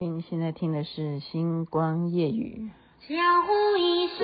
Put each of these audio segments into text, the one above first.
您现在听的是《星光夜雨》。小湖一笑，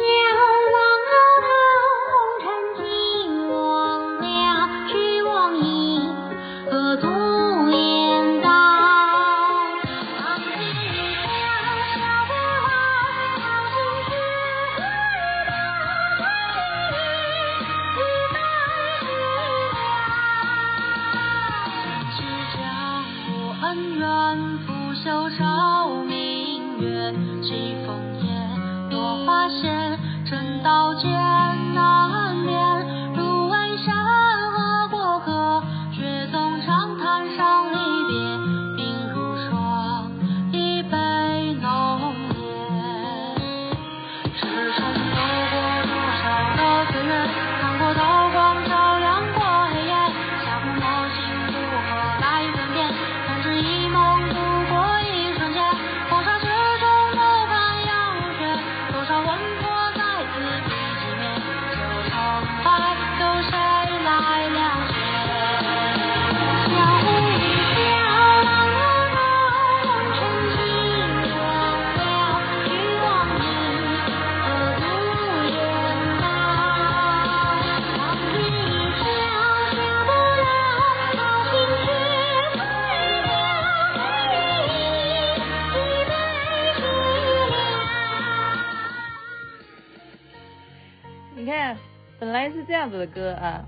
样子的歌啊，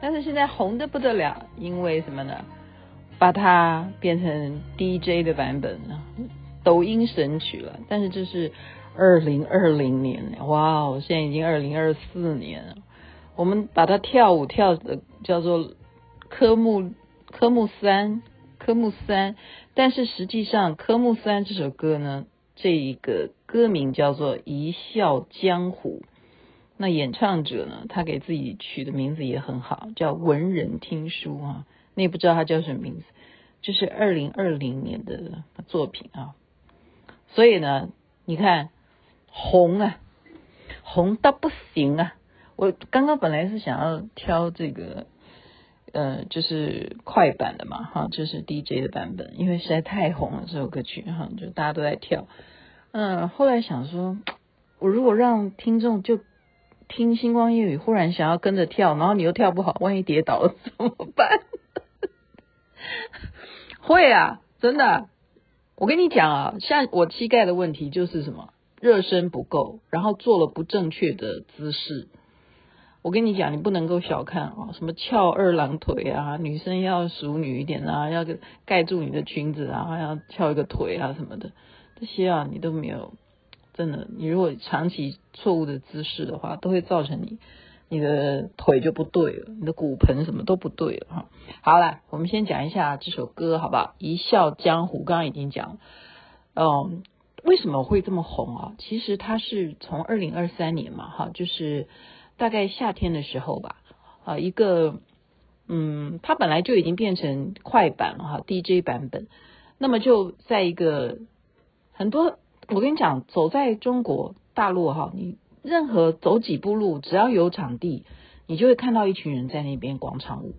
但是现在红的不得了，因为什么呢？把它变成 DJ 的版本了，抖音神曲了。但是这是二零二零年，哇哦，现在已经二零二四年了。我们把它跳舞跳的叫做科目科目三科目三，但是实际上科目三这首歌呢，这一个歌名叫做《一笑江湖》。那演唱者呢，他给自己取的名字也很好，叫文人听书啊。你也不知道他叫什么名字，这是二零二零年的作品啊。所以呢，你看红啊，红到不行啊！我刚刚本来是想要挑这个，呃，就是快版的嘛，哈，就是 DJ 的版本，因为实在太红了这首歌曲，哈，就大家都在跳。嗯，后来想说，我如果让听众就听星光夜语，忽然想要跟着跳，然后你又跳不好，万一跌倒了怎么办？会啊，真的。我跟你讲啊，像我膝盖的问题就是什么，热身不够，然后做了不正确的姿势。我跟你讲，你不能够小看啊，什么翘二郎腿啊，女生要淑女一点啊，要盖住你的裙子啊，要翘一个腿啊什么的，这些啊你都没有。真的，你如果长期错误的姿势的话，都会造成你你的腿就不对了，你的骨盆什么都不对了哈。好了，我们先讲一下这首歌好不好？一笑江湖，刚刚已经讲了，嗯，为什么会这么红啊？其实它是从二零二三年嘛，哈，就是大概夏天的时候吧，啊，一个嗯，它本来就已经变成快板了哈，DJ 版本，那么就在一个很多。我跟你讲，走在中国大陆哈，你任何走几步路，只要有场地，你就会看到一群人在那边广场舞。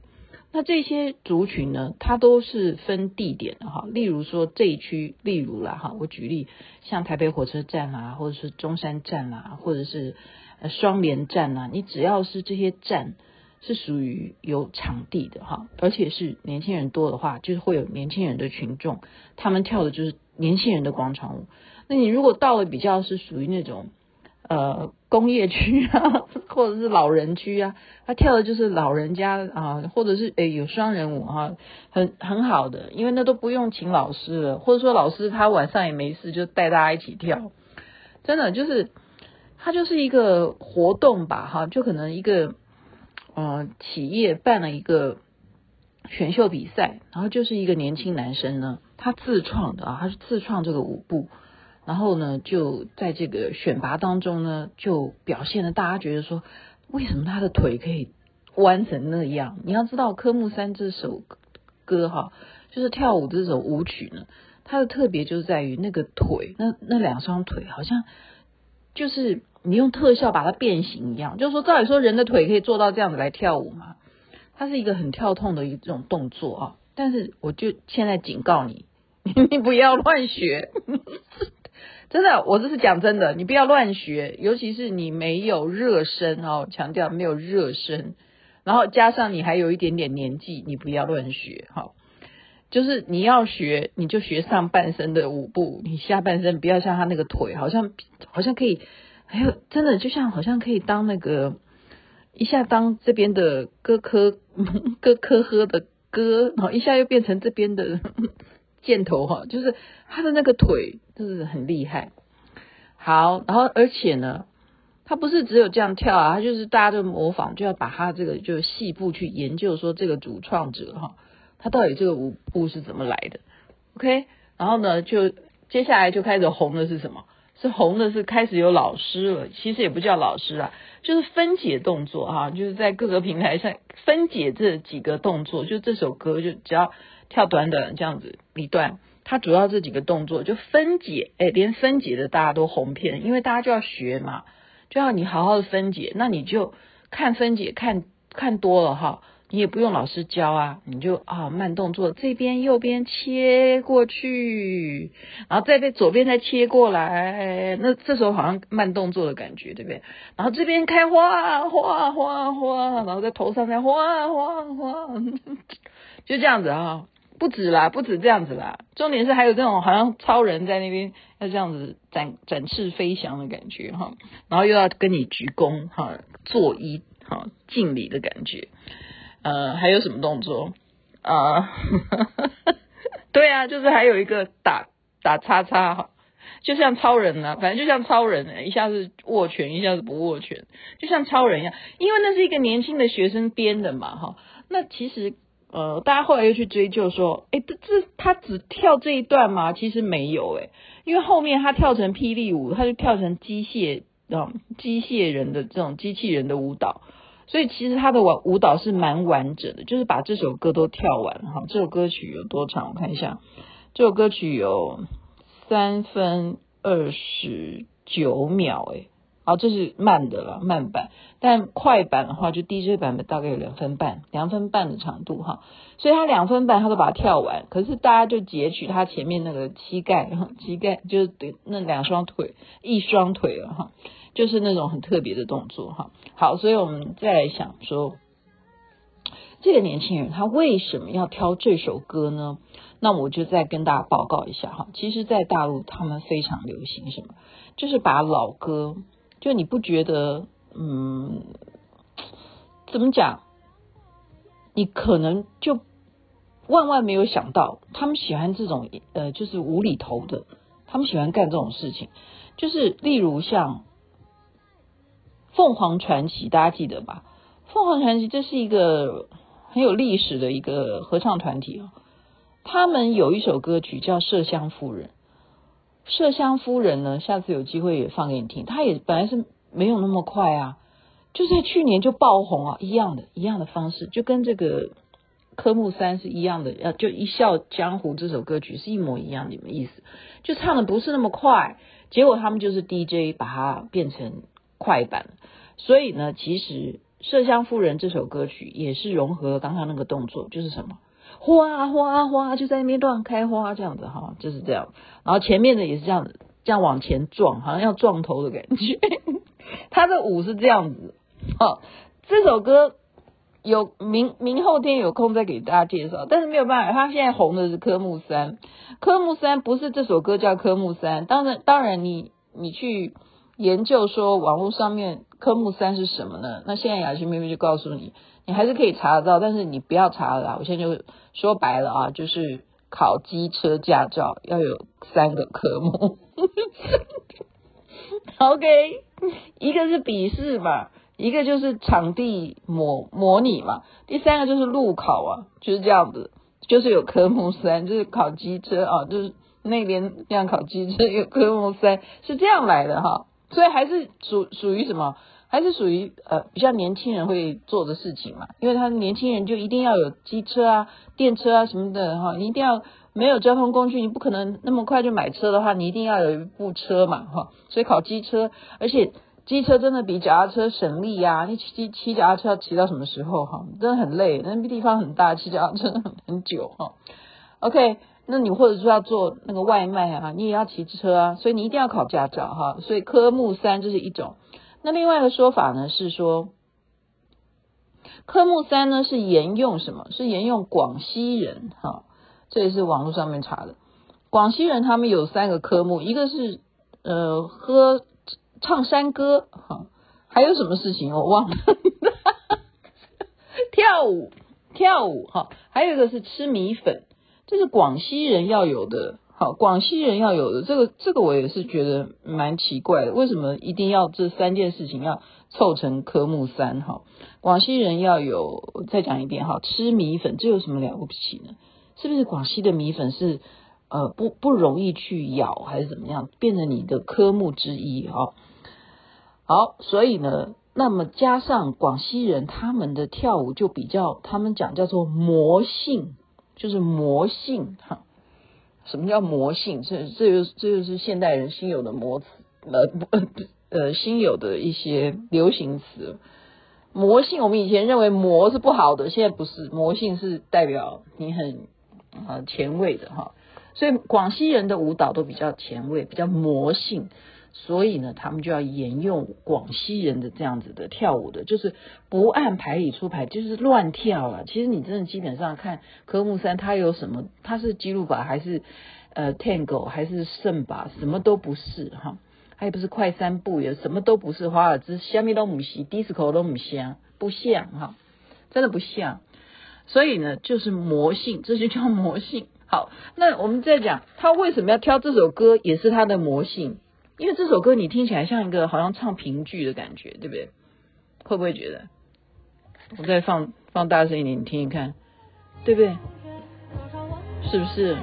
那这些族群呢，它都是分地点的哈。例如说这一区，例如啦哈，我举例，像台北火车站啊，或者是中山站啊，或者是呃双连站啊，你只要是这些站是属于有场地的哈，而且是年轻人多的话，就是会有年轻人的群众，他们跳的就是年轻人的广场舞。那你如果到了比较是属于那种呃工业区啊，或者是老人区啊，他跳的就是老人家啊，或者是诶有双人舞哈、很很好的，因为那都不用请老师了，或者说老师他晚上也没事，就带大家一起跳，真的就是他就是一个活动吧哈，就可能一个呃企业办了一个选秀比赛，然后就是一个年轻男生呢，他自创的啊，他是自创这个舞步。然后呢，就在这个选拔当中呢，就表现了大家觉得说，为什么他的腿可以弯成那样？你要知道，科目三这首歌哈，就是跳舞这首舞曲呢，它的特别就是在于那个腿，那那两双腿好像就是你用特效把它变形一样。就是说，照理说人的腿可以做到这样子来跳舞嘛？它是一个很跳痛的一种动作啊。但是我就现在警告你。你不要乱学，真的，我这是讲真的，你不要乱学，尤其是你没有热身哦，强调没有热身，然后加上你还有一点点年纪，你不要乱学哈。就是你要学，你就学上半身的舞步，你下半身不要像他那个腿，好像好像可以，还有真的就像好像可以当那个一下当这边的哥科 哥科呵的哥，然后一下又变成这边的 箭头哈，就是他的那个腿就是很厉害。好，然后而且呢，他不是只有这样跳啊，他就是大家都模仿，就要把他这个就是细部去研究，说这个主创者哈。他到底这个舞步是怎么来的？OK，然后呢，就接下来就开始红的是什么？是红的是开始有老师了，其实也不叫老师啊，就是分解动作哈，就是在各个平台上分解这几个动作，就这首歌就只要跳短短这样子一段，它主要这几个动作就分解，哎，连分解的大家都红遍，因为大家就要学嘛，就要你好好的分解，那你就看分解看看多了哈。你也不用老师教啊，你就啊慢动作，这边右边切过去，然后再在左边再切过来，那这时候好像慢动作的感觉，对不对？然后这边开花花花花，然后在头上再花花花，就这样子啊，不止啦，不止这样子啦，重点是还有这种好像超人在那边要这样子展展翅飞翔的感觉哈，然后又要跟你鞠躬哈，作揖哈，敬礼的感觉。呃，还有什么动作啊？呃、对啊，就是还有一个打打叉叉哈，就像超人啊，反正就像超人，一下子握拳，一下子不握拳，就像超人一样。因为那是一个年轻的学生编的嘛，哈。那其实呃，大家后来又去追究说，哎，这这他只跳这一段吗？其实没有哎，因为后面他跳成霹雳舞，他就跳成机械啊，机械人的这种机器人的舞蹈。所以其实他的舞舞蹈是蛮完整的，就是把这首歌都跳完哈。这首歌曲有多长？我看一下，这首歌曲有三分二十九秒，诶，好，这是慢的了，慢版。但快版的话，就 DJ 版本大概有两分半，两分半的长度哈。所以他两分半他都把它跳完，可是大家就截取他前面那个膝盖，膝盖就是那两双腿，一双腿了哈。就是那种很特别的动作哈，好，所以我们再来想说，这个年轻人他为什么要挑这首歌呢？那我就再跟大家报告一下哈。其实，在大陆他们非常流行什么，就是把老歌，就你不觉得，嗯，怎么讲？你可能就万万没有想到，他们喜欢这种呃，就是无厘头的，他们喜欢干这种事情，就是例如像。凤凰传奇，大家记得吧？凤凰传奇这是一个很有历史的一个合唱团体哦。他们有一首歌曲叫《麝香夫人》，麝香夫人呢，下次有机会也放给你听。她也本来是没有那么快啊，就在去年就爆红啊，一样的，一样的方式，就跟这个科目三是一样的，呃就《一笑江湖》这首歌曲是一模一样的意思，就唱的不是那么快，结果他们就是 DJ 把它变成。快板，所以呢，其实《麝香夫人》这首歌曲也是融合了刚刚那个动作，就是什么花花花就在那边乱开花这样子哈，就是这样。然后前面的也是这样子，这样往前撞，好像要撞头的感觉。他的舞是这样子。好，这首歌有明明后天有空再给大家介绍，但是没有办法，他现在红的是科目三。科目三不是这首歌叫科目三，当然当然你你去。研究说网络上面科目三是什么呢？那现在雅琪妹妹就告诉你，你还是可以查得到，但是你不要查了啦。我现在就说白了啊，就是考机车驾照要有三个科目。OK，一个是笔试嘛，一个就是场地模模拟嘛，第三个就是路考啊，就是这样子，就是有科目三，就是考机车啊，就是那边这样考机车有科目三，是这样来的哈。所以还是属属于什么？还是属于呃比较年轻人会做的事情嘛？因为他年轻人就一定要有机车啊、电车啊什么的哈，你一定要没有交通工具，你不可能那么快就买车的话，你一定要有一部车嘛哈。所以考机车，而且机车真的比脚踏车省力呀、啊。你骑骑脚踏车要骑到什么时候哈？真的很累，那地方很大，骑脚踏车很久哈。OK，那你或者说要做那个外卖啊，你也要骑车啊，所以你一定要考驾照哈。所以科目三这是一种。那另外一个说法呢是说，科目三呢是沿用什么？是沿用广西人哈，这也是网络上面查的。广西人他们有三个科目，一个是呃喝唱山歌哈，还有什么事情我忘了，跳舞跳舞哈，还有一个是吃米粉。这是广西人要有的，好，广西人要有的这个，这个我也是觉得蛮奇怪的，为什么一定要这三件事情要凑成科目三？哈，广西人要有，再讲一遍哈，吃米粉，这有什么了不起呢？是不是广西的米粉是呃不不容易去咬，还是怎么样，变成你的科目之一？哈，好，所以呢，那么加上广西人他们的跳舞就比较，他们讲叫做魔性。就是魔性哈，什么叫魔性？这这就这就是现代人新有的魔词，呃呃新有的一些流行词。魔性，我们以前认为魔是不好的，现在不是，魔性是代表你很啊前卫的哈。所以广西人的舞蹈都比较前卫，比较魔性。所以呢，他们就要沿用广西人的这样子的跳舞的，就是不按牌理出牌，就是乱跳了。其实你真的基本上看科目三，它有什么？它是吉鲁巴还是呃 Tango 还是圣巴？什么都不是哈，它也不是快三步，也什么都不是。华尔兹、虾米都不是，Disco 都不像，不像哈，真的不像。所以呢，就是魔性，这就叫魔性。好，那我们再讲，他为什么要挑这首歌，也是他的魔性。因为这首歌你听起来像一个好像唱评剧的感觉，对不对？会不会觉得？我再放放大声一点，你听一看，对不对？是不是？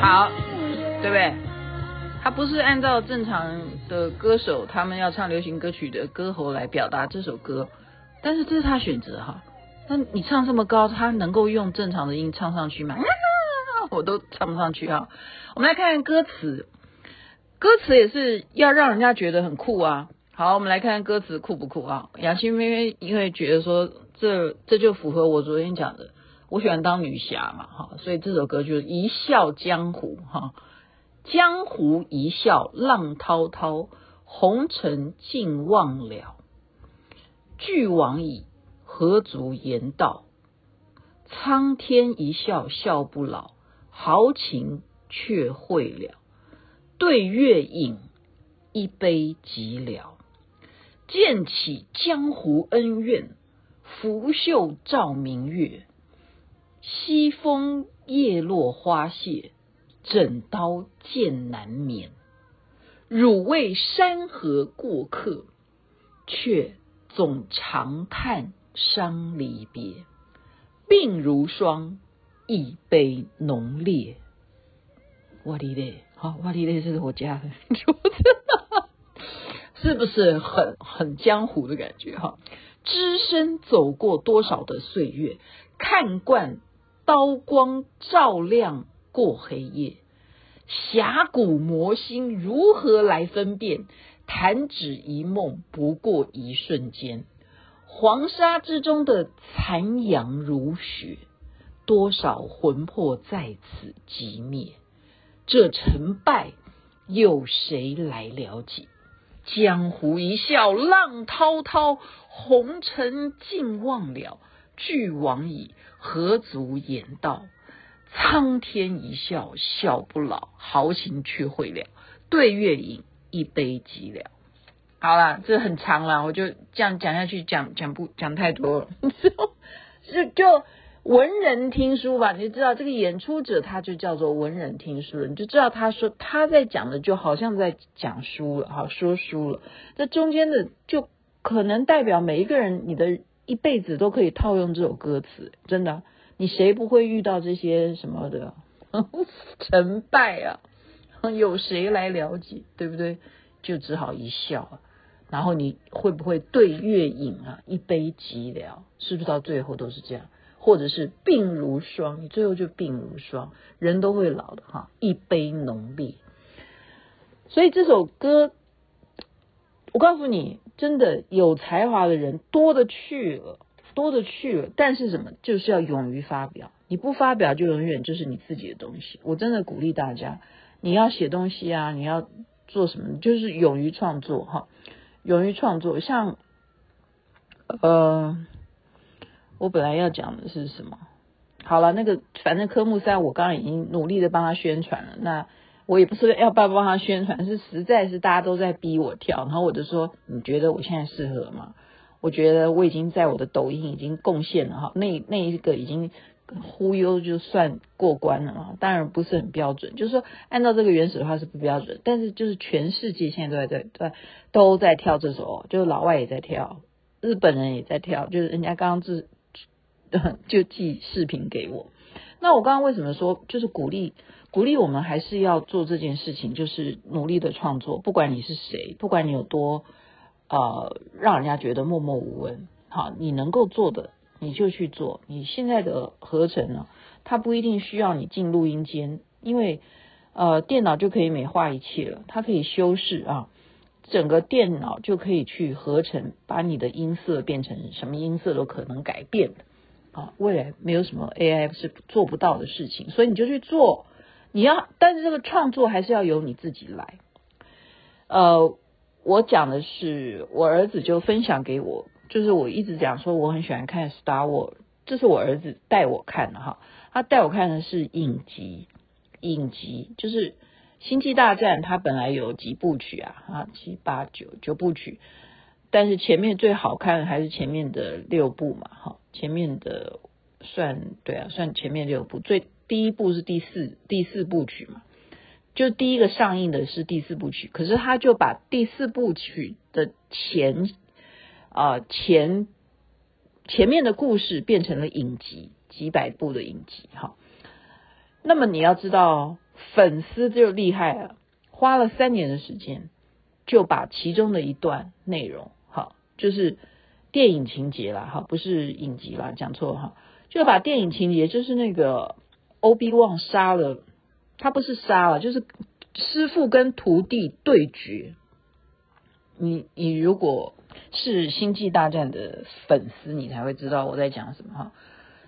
好，对不对？他不是按照正常。的歌手，他们要唱流行歌曲的歌喉来表达这首歌，但是这是他选择哈。那你唱这么高，他能够用正常的音唱上去吗？我都唱不上去哈。我们来看看歌词，歌词也是要让人家觉得很酷啊。好，我们来看看歌词酷不酷啊？雅欣妹妹因为觉得说这这就符合我昨天讲的，我喜欢当女侠嘛哈，所以这首歌就是一笑江湖哈。江湖一笑浪滔滔，红尘尽忘了。俱往矣，何足言道？苍天一笑笑不老，豪情却会了。对月饮，一杯即了。剑起江湖恩怨，拂袖照明月。西风叶落花谢。枕刀剑难眠，汝为山河过客，却总长叹伤离别。鬓如霜，一杯浓烈。哇哩嘞，好，哇哩嘞，这是我家的，是不是很很江湖的感觉哈？只身走过多少的岁月，看惯刀光照亮。过黑夜，峡谷魔心如何来分辨？弹指一梦，不过一瞬间。黄沙之中的残阳如血，多少魂魄在此寂灭。这成败，有谁来了解？江湖一笑浪滔滔，红尘尽忘了。俱往矣，何足言道？苍天一笑笑不老，豪情却会了。对月饮，一杯即了。好了，这很长了，我就这样讲下去，讲讲不讲太多了，就就文人听书吧。你就知道这个演出者，他就叫做文人听书了，你就知道他说他在讲的，就好像在讲书了，好，说书了。这中间的就可能代表每一个人，你的一辈子都可以套用这首歌词，真的。你谁不会遇到这些什么的 成败啊？有谁来了解，对不对？就只好一笑。然后你会不会对月饮啊？一杯寂寥，是不是到最后都是这样？或者是病如霜，你最后就病如霜，人都会老的哈，一杯浓烈。所以这首歌，我告诉你，真的有才华的人多的去了，多的去了。但是什么，就是要勇于发表，你不发表，就永远就是你自己的东西。我真的鼓励大家，你要写东西啊，你要做什么，就是勇于创作哈，勇于创作，像。呃，我本来要讲的是什么？好了，那个反正科目三，我刚刚已经努力的帮他宣传了。那我也不是要帮帮他宣传，是实在是大家都在逼我跳，然后我就说，你觉得我现在适合吗？我觉得我已经在我的抖音已经贡献了哈，那那一个已经忽悠就算过关了嘛。当然不是很标准，就是说按照这个原始的话是不标准，但是就是全世界现在都在在都在跳这首，就是老外也在跳。日本人也在跳，就是人家刚刚自 就寄视频给我。那我刚刚为什么说就是鼓励鼓励我们还是要做这件事情，就是努力的创作，不管你是谁，不管你有多呃让人家觉得默默无闻，好，你能够做的你就去做。你现在的合成呢，它不一定需要你进录音间，因为呃电脑就可以美化一切了，它可以修饰啊。整个电脑就可以去合成，把你的音色变成什么音色都可能改变的啊！未来没有什么 AI 是做不到的事情，所以你就去做。你要，但是这个创作还是要由你自己来。呃，我讲的是我儿子就分享给我，就是我一直讲说我很喜欢看 Star Wars，这是我儿子带我看的哈。他带我看的是影集，影集就是。星际大战它本来有几部曲啊？啊，七八九九部曲，但是前面最好看的还是前面的六部嘛，哈，前面的算对啊，算前面六部，最第一部是第四第四部曲嘛，就第一个上映的是第四部曲，可是他就把第四部曲的前啊、前前面的故事变成了影集，几百部的影集，哈，那么你要知道。粉丝就厉害了，花了三年的时间，就把其中的一段内容，哈，就是电影情节啦，哈，不是影集啦，讲错哈，就把电影情节，就是那个欧比旺杀了，他不是杀了，就是师傅跟徒弟对决。你你如果是星际大战的粉丝，你才会知道我在讲什么哈。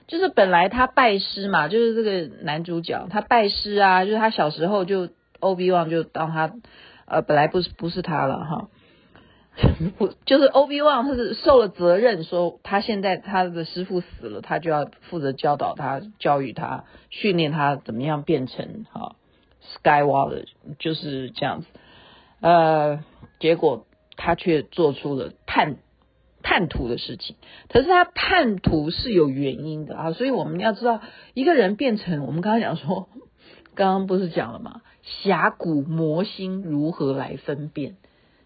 就是本来他拜师嘛，就是这个男主角他拜师啊，就是他小时候就 O B One 就当他呃本来不是不是他了哈，不 就是欧比旺他是受了责任，说他现在他的师傅死了，他就要负责教导他、教育他、训练他怎么样变成哈 Skywalker 就是这样子，呃，结果他却做出了叛。叛徒的事情，可是他叛徒是有原因的啊，所以我们要知道一个人变成我们刚刚讲说，刚刚不是讲了吗？峡谷魔心如何来分辨？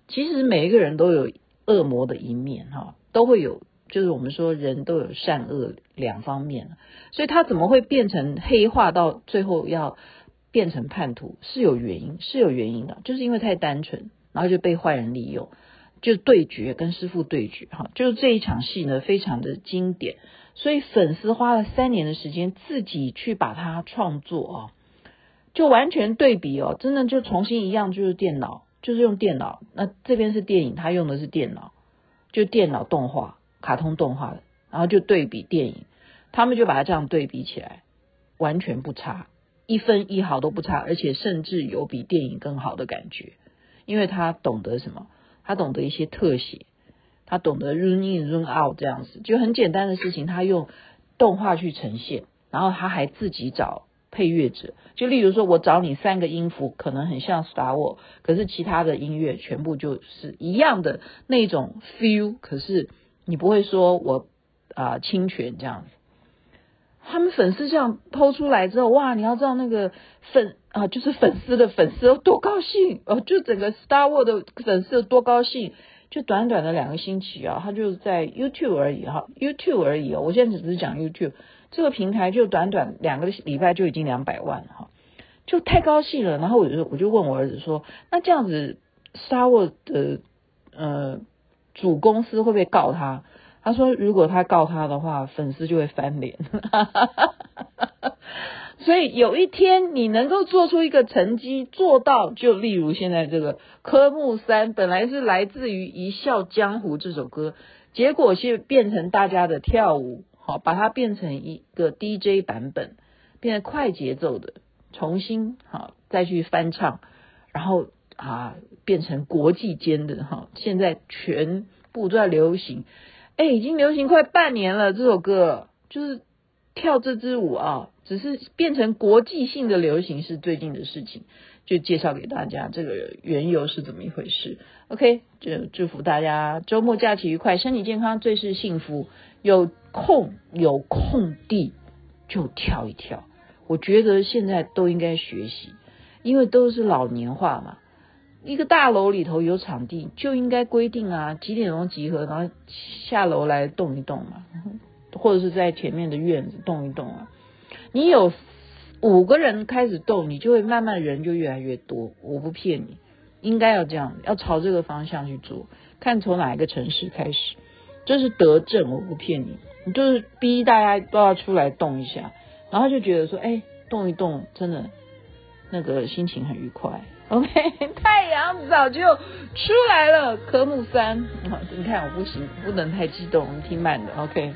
其实每一个人都有恶魔的一面哈，都会有，就是我们说人都有善恶两方面，所以他怎么会变成黑化到最后要变成叛徒是有原因，是有原因的，就是因为太单纯，然后就被坏人利用。就对决跟师父对决哈，就是这一场戏呢，非常的经典，所以粉丝花了三年的时间自己去把它创作啊，就完全对比哦，真的就重新一样，就是电脑，就是用电脑。那这边是电影，他用的是电脑，就电脑动画、卡通动画的，然后就对比电影，他们就把它这样对比起来，完全不差，一分一毫都不差，而且甚至有比电影更好的感觉，因为他懂得什么。他懂得一些特写，他懂得 run in run out 这样子，就很简单的事情，他用动画去呈现，然后他还自己找配乐者，就例如说，我找你三个音符，可能很像 Star War，可是其他的音乐全部就是一样的那种 feel，可是你不会说我啊、侵权这样子。他们粉丝这样抛出来之后，哇！你要知道那个粉啊，就是粉丝的粉丝有多高兴哦，就整个 Star War 的粉丝有多高兴，就短短的两个星期啊，他就在 YouTube 而已哈，YouTube 而已哦。我现在只是讲 YouTube 这个平台，就短短两个礼拜就已经两百万哈，就太高兴了。然后我就我就问我儿子说，那这样子 Star Wars 的呃主公司会不会告他？他说如果他告他的话，粉丝就会翻脸。所以有一天你能够做出一个成绩，做到就例如现在这个科目三，本来是来自于《一笑江湖》这首歌，结果是变成大家的跳舞，好，把它变成一个 DJ 版本，变成快节奏的，重新好再去翻唱，然后啊变成国际间的哈，现在全部都在流行，哎，已经流行快半年了，这首歌就是。跳这支舞啊，只是变成国际性的流行是最近的事情，就介绍给大家这个缘由是怎么一回事。OK，就祝福大家周末假期愉快，身体健康，最是幸福。有空有空地就跳一跳，我觉得现在都应该学习，因为都是老年化嘛。一个大楼里头有场地，就应该规定啊，几点钟集合，然后下楼来动一动嘛。或者是在前面的院子动一动啊，你有五个人开始动，你就会慢慢人就越来越多。我不骗你，应该要这样，要朝这个方向去做。看从哪一个城市开始，这是德政，我不骗你。你就是逼大家都要出来动一下，然后就觉得说，哎，动一动，真的那个心情很愉快。OK，太阳早就出来了，科目三。你看我不行，不能太激动，我们听慢的。OK。